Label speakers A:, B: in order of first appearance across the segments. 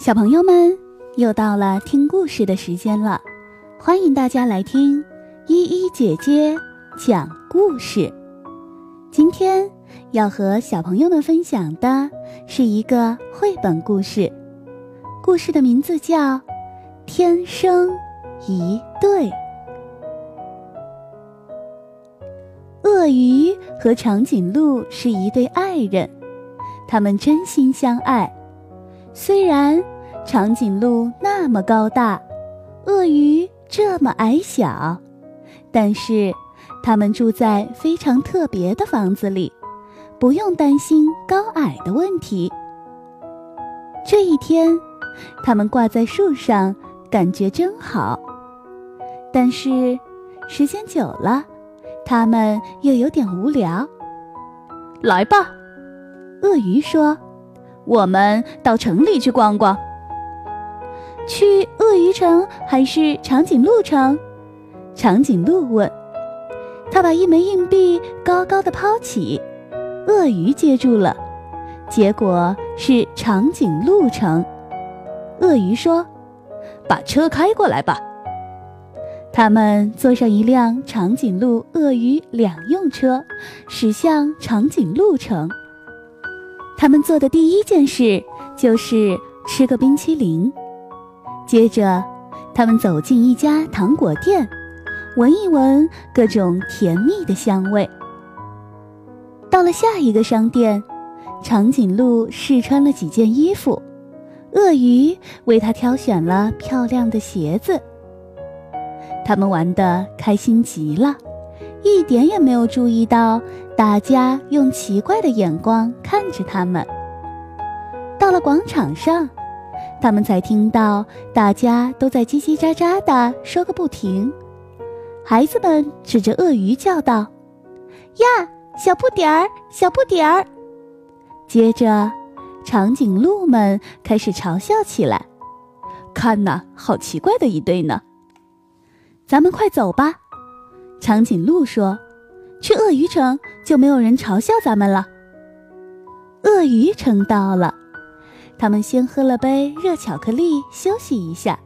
A: 小朋友们，又到了听故事的时间了，欢迎大家来听依依姐姐讲故事。今天要和小朋友们分享的是一个绘本故事，故事的名字叫《天生一对》。鳄鱼和长颈鹿是一对爱人，他们真心相爱。虽然长颈鹿那么高大，鳄鱼这么矮小，但是它们住在非常特别的房子里，不用担心高矮的问题。这一天，它们挂在树上，感觉真好。但是，时间久了，它们又有点无聊。
B: 来吧，
A: 鳄鱼说。
B: 我们到城里去逛逛。
A: 去鳄鱼城还是长颈鹿城？长颈鹿问。他把一枚硬币高高的抛起，鳄鱼接住了，结果是长颈鹿城。鳄鱼说：“
B: 把车开过来吧。”
A: 他们坐上一辆长颈鹿鳄鱼两用车，驶向长颈鹿城。他们做的第一件事就是吃个冰淇淋，接着，他们走进一家糖果店，闻一闻各种甜蜜的香味。到了下一个商店，长颈鹿试穿了几件衣服，鳄鱼为他挑选了漂亮的鞋子。他们玩得开心极了。一点也没有注意到，大家用奇怪的眼光看着他们。到了广场上，他们才听到大家都在叽叽喳喳地说个不停。孩子们指着鳄鱼叫道：“呀，小不点儿，小不点儿！”接着，长颈鹿们开始嘲笑起来：“
B: 看呐，好奇怪的一对呢！”
A: 咱们快走吧。长颈鹿说：“去鳄鱼城就没有人嘲笑咱们了。”鳄鱼城到了，他们先喝了杯热巧克力休息一下，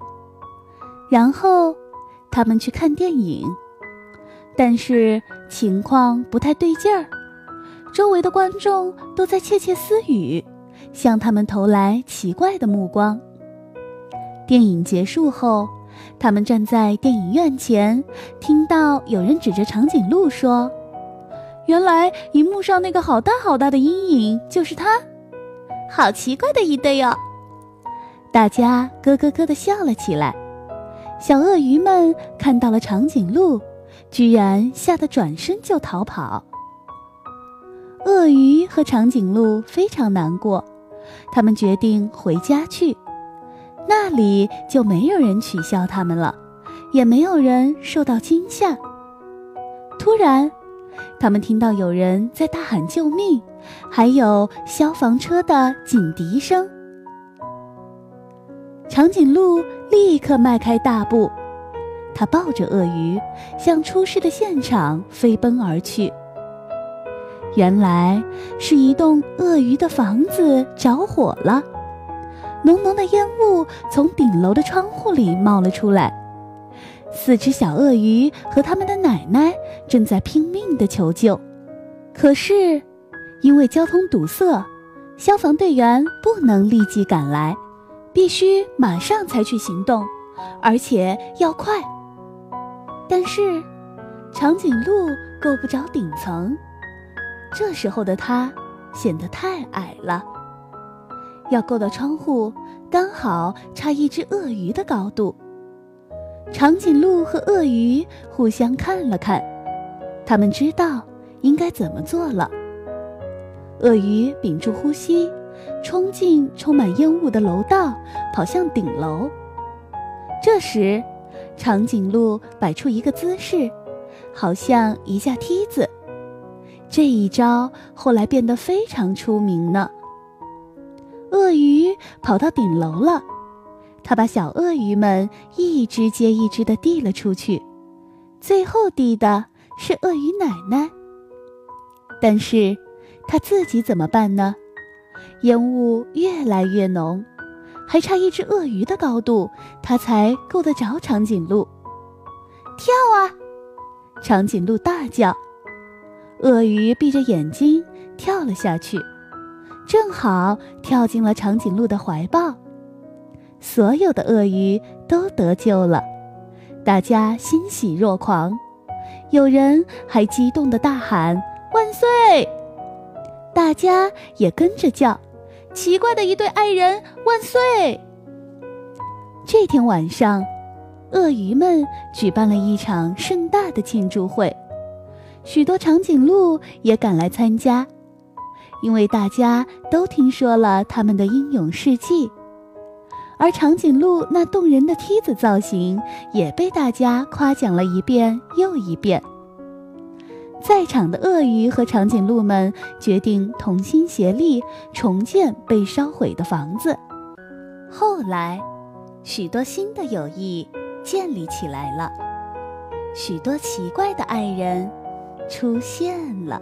A: 然后他们去看电影。但是情况不太对劲儿，周围的观众都在窃窃私语，向他们投来奇怪的目光。电影结束后。他们站在电影院前，听到有人指着长颈鹿说：“
B: 原来荧幕上那个好大好大的阴影就是他，
A: 好奇怪的一对哟！”大家咯咯咯地笑了起来。小鳄鱼们看到了长颈鹿，居然吓得转身就逃跑。鳄鱼和长颈鹿非常难过，他们决定回家去。那里就没有人取笑他们了，也没有人受到惊吓。突然，他们听到有人在大喊救命，还有消防车的警笛声。长颈鹿立刻迈开大步，它抱着鳄鱼向出事的现场飞奔而去。原来是一栋鳄鱼的房子着火了。浓浓的烟雾从顶楼的窗户里冒了出来，四只小鳄鱼和他们的奶奶正在拼命地求救，可是因为交通堵塞，消防队员不能立即赶来，必须马上采取行动，而且要快。但是长颈鹿够不着顶层，这时候的它显得太矮了。要够到窗户，刚好差一只鳄鱼的高度。长颈鹿和鳄鱼互相看了看，他们知道应该怎么做了。鳄鱼屏住呼吸，冲进充满烟雾的楼道，跑向顶楼。这时，长颈鹿摆出一个姿势，好像一架梯子。这一招后来变得非常出名呢。鳄鱼跑到顶楼了，它把小鳄鱼们一只接一只的递了出去，最后递的是鳄鱼奶奶。但是，它自己怎么办呢？烟雾越来越浓，还差一只鳄鱼的高度，它才够得着长颈鹿。跳啊！长颈鹿大叫。鳄鱼闭着眼睛跳了下去，正好跳进了长颈鹿的怀抱。所有的鳄鱼都得救了，大家欣喜若狂，有人还激动地大喊“万岁”。大家也跟着叫：“奇怪的一对爱人，万岁！”这天晚上，鳄鱼们举办了一场盛大的庆祝会，许多长颈鹿也赶来参加，因为大家都听说了他们的英勇事迹，而长颈鹿那动人的梯子造型也被大家夸奖了一遍又一遍。在场的鳄鱼和长颈鹿们决定同心协力重建被烧毁的房子。后来，许多新的友谊建立起来了，许多奇怪的爱人出现了。